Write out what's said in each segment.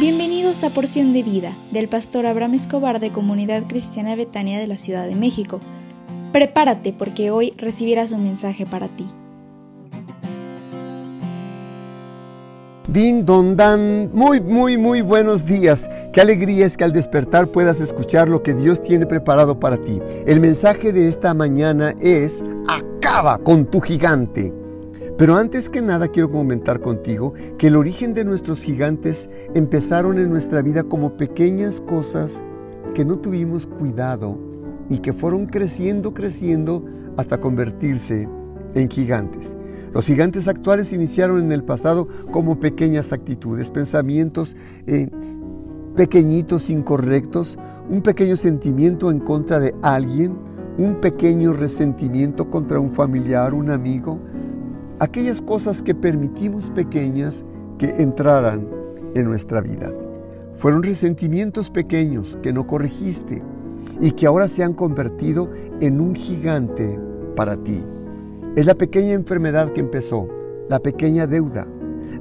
Bienvenidos a Porción de Vida del pastor Abraham Escobar de Comunidad Cristiana Betania de la Ciudad de México. Prepárate porque hoy recibirás un mensaje para ti. Din don dan, muy, muy, muy buenos días. Qué alegría es que al despertar puedas escuchar lo que Dios tiene preparado para ti. El mensaje de esta mañana es, acaba con tu gigante. Pero antes que nada quiero comentar contigo que el origen de nuestros gigantes empezaron en nuestra vida como pequeñas cosas que no tuvimos cuidado y que fueron creciendo, creciendo hasta convertirse en gigantes. Los gigantes actuales iniciaron en el pasado como pequeñas actitudes, pensamientos eh, pequeñitos, incorrectos, un pequeño sentimiento en contra de alguien, un pequeño resentimiento contra un familiar, un amigo, aquellas cosas que permitimos pequeñas que entraran en nuestra vida. Fueron resentimientos pequeños que no corregiste y que ahora se han convertido en un gigante para ti. Es la pequeña enfermedad que empezó, la pequeña deuda,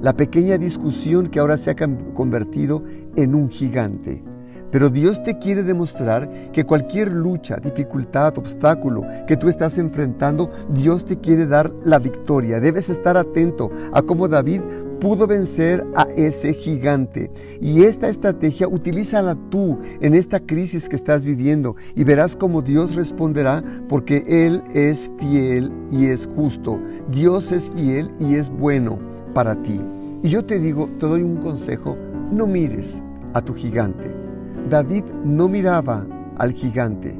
la pequeña discusión que ahora se ha convertido en un gigante. Pero Dios te quiere demostrar que cualquier lucha, dificultad, obstáculo que tú estás enfrentando, Dios te quiere dar la victoria. Debes estar atento a cómo David pudo vencer a ese gigante. Y esta estrategia utilízala tú en esta crisis que estás viviendo y verás cómo Dios responderá porque Él es fiel y es justo. Dios es fiel y es bueno para ti. Y yo te digo, te doy un consejo, no mires a tu gigante. David no miraba al gigante,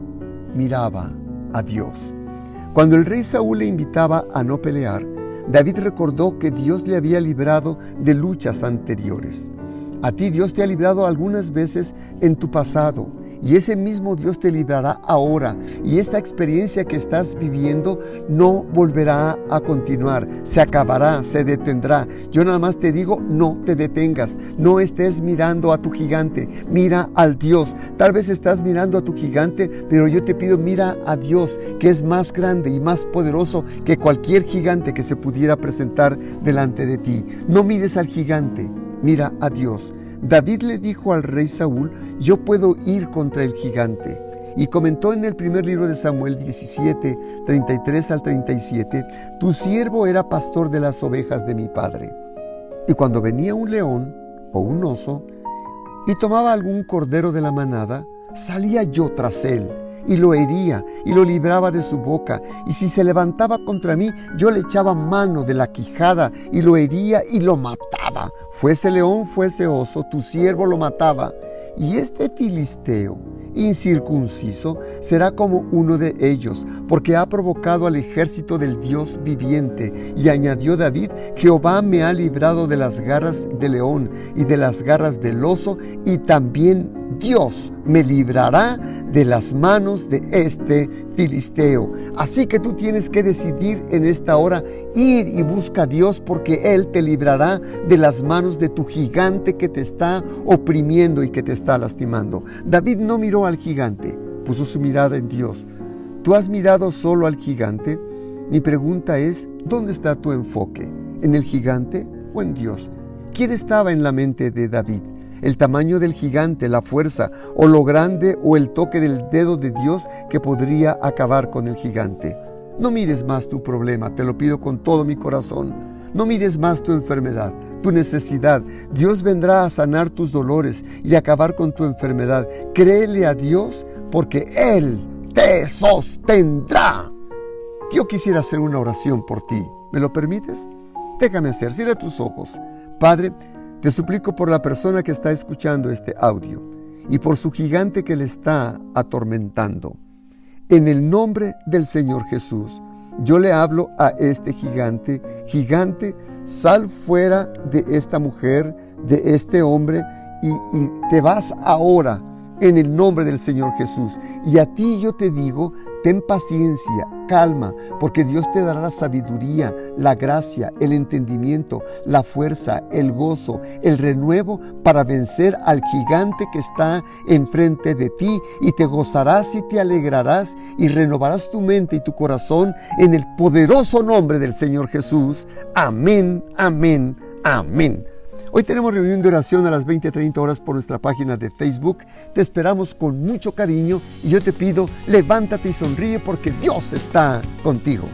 miraba a Dios. Cuando el rey Saúl le invitaba a no pelear, David recordó que Dios le había librado de luchas anteriores. A ti Dios te ha librado algunas veces en tu pasado y ese mismo Dios te librará ahora. Y esta experiencia que estás viviendo no volverá a continuar, se acabará, se detendrá. Yo nada más te digo, no te detengas, no estés mirando a tu gigante, mira al Dios. Tal vez estás mirando a tu gigante, pero yo te pido, mira a Dios, que es más grande y más poderoso que cualquier gigante que se pudiera presentar delante de ti. No mires al gigante, mira a Dios. David le dijo al rey Saúl, yo puedo ir contra el gigante. Y comentó en el primer libro de Samuel 17, 33 al 37, tu siervo era pastor de las ovejas de mi padre. Y cuando venía un león o un oso y tomaba algún cordero de la manada, salía yo tras él y lo hería y lo libraba de su boca. Y si se levantaba contra mí, yo le echaba mano de la quijada y lo hería y lo mataba. Fuese león, fuese oso, tu siervo lo mataba. Y este filisteo incircunciso será como uno de ellos, porque ha provocado al ejército del Dios viviente. Y añadió David, Jehová me ha librado de las garras del león y de las garras del oso, y también Dios me librará de las manos de este filisteo. Así que tú tienes que decidir en esta hora ir y busca a Dios porque Él te librará de las manos de tu gigante que te está oprimiendo y que te está lastimando. David no miró al gigante, puso su mirada en Dios. ¿Tú has mirado solo al gigante? Mi pregunta es, ¿dónde está tu enfoque? ¿En el gigante o en Dios? ¿Quién estaba en la mente de David? El tamaño del gigante, la fuerza, o lo grande o el toque del dedo de Dios que podría acabar con el gigante. No mires más tu problema, te lo pido con todo mi corazón. No mires más tu enfermedad, tu necesidad. Dios vendrá a sanar tus dolores y acabar con tu enfermedad. Créele a Dios porque Él te sostendrá. Yo quisiera hacer una oración por ti. ¿Me lo permites? Déjame hacer. Cierra tus ojos. Padre, te suplico por la persona que está escuchando este audio y por su gigante que le está atormentando. En el nombre del Señor Jesús, yo le hablo a este gigante, gigante, sal fuera de esta mujer, de este hombre, y, y te vas ahora en el nombre del Señor Jesús. Y a ti yo te digo, ten paciencia, calma, porque Dios te dará la sabiduría, la gracia, el entendimiento, la fuerza, el gozo, el renuevo para vencer al gigante que está enfrente de ti y te gozarás y te alegrarás y renovarás tu mente y tu corazón en el poderoso nombre del Señor Jesús. Amén, amén, amén. Hoy tenemos reunión de oración a las 20-30 horas por nuestra página de Facebook. Te esperamos con mucho cariño y yo te pido, levántate y sonríe porque Dios está contigo.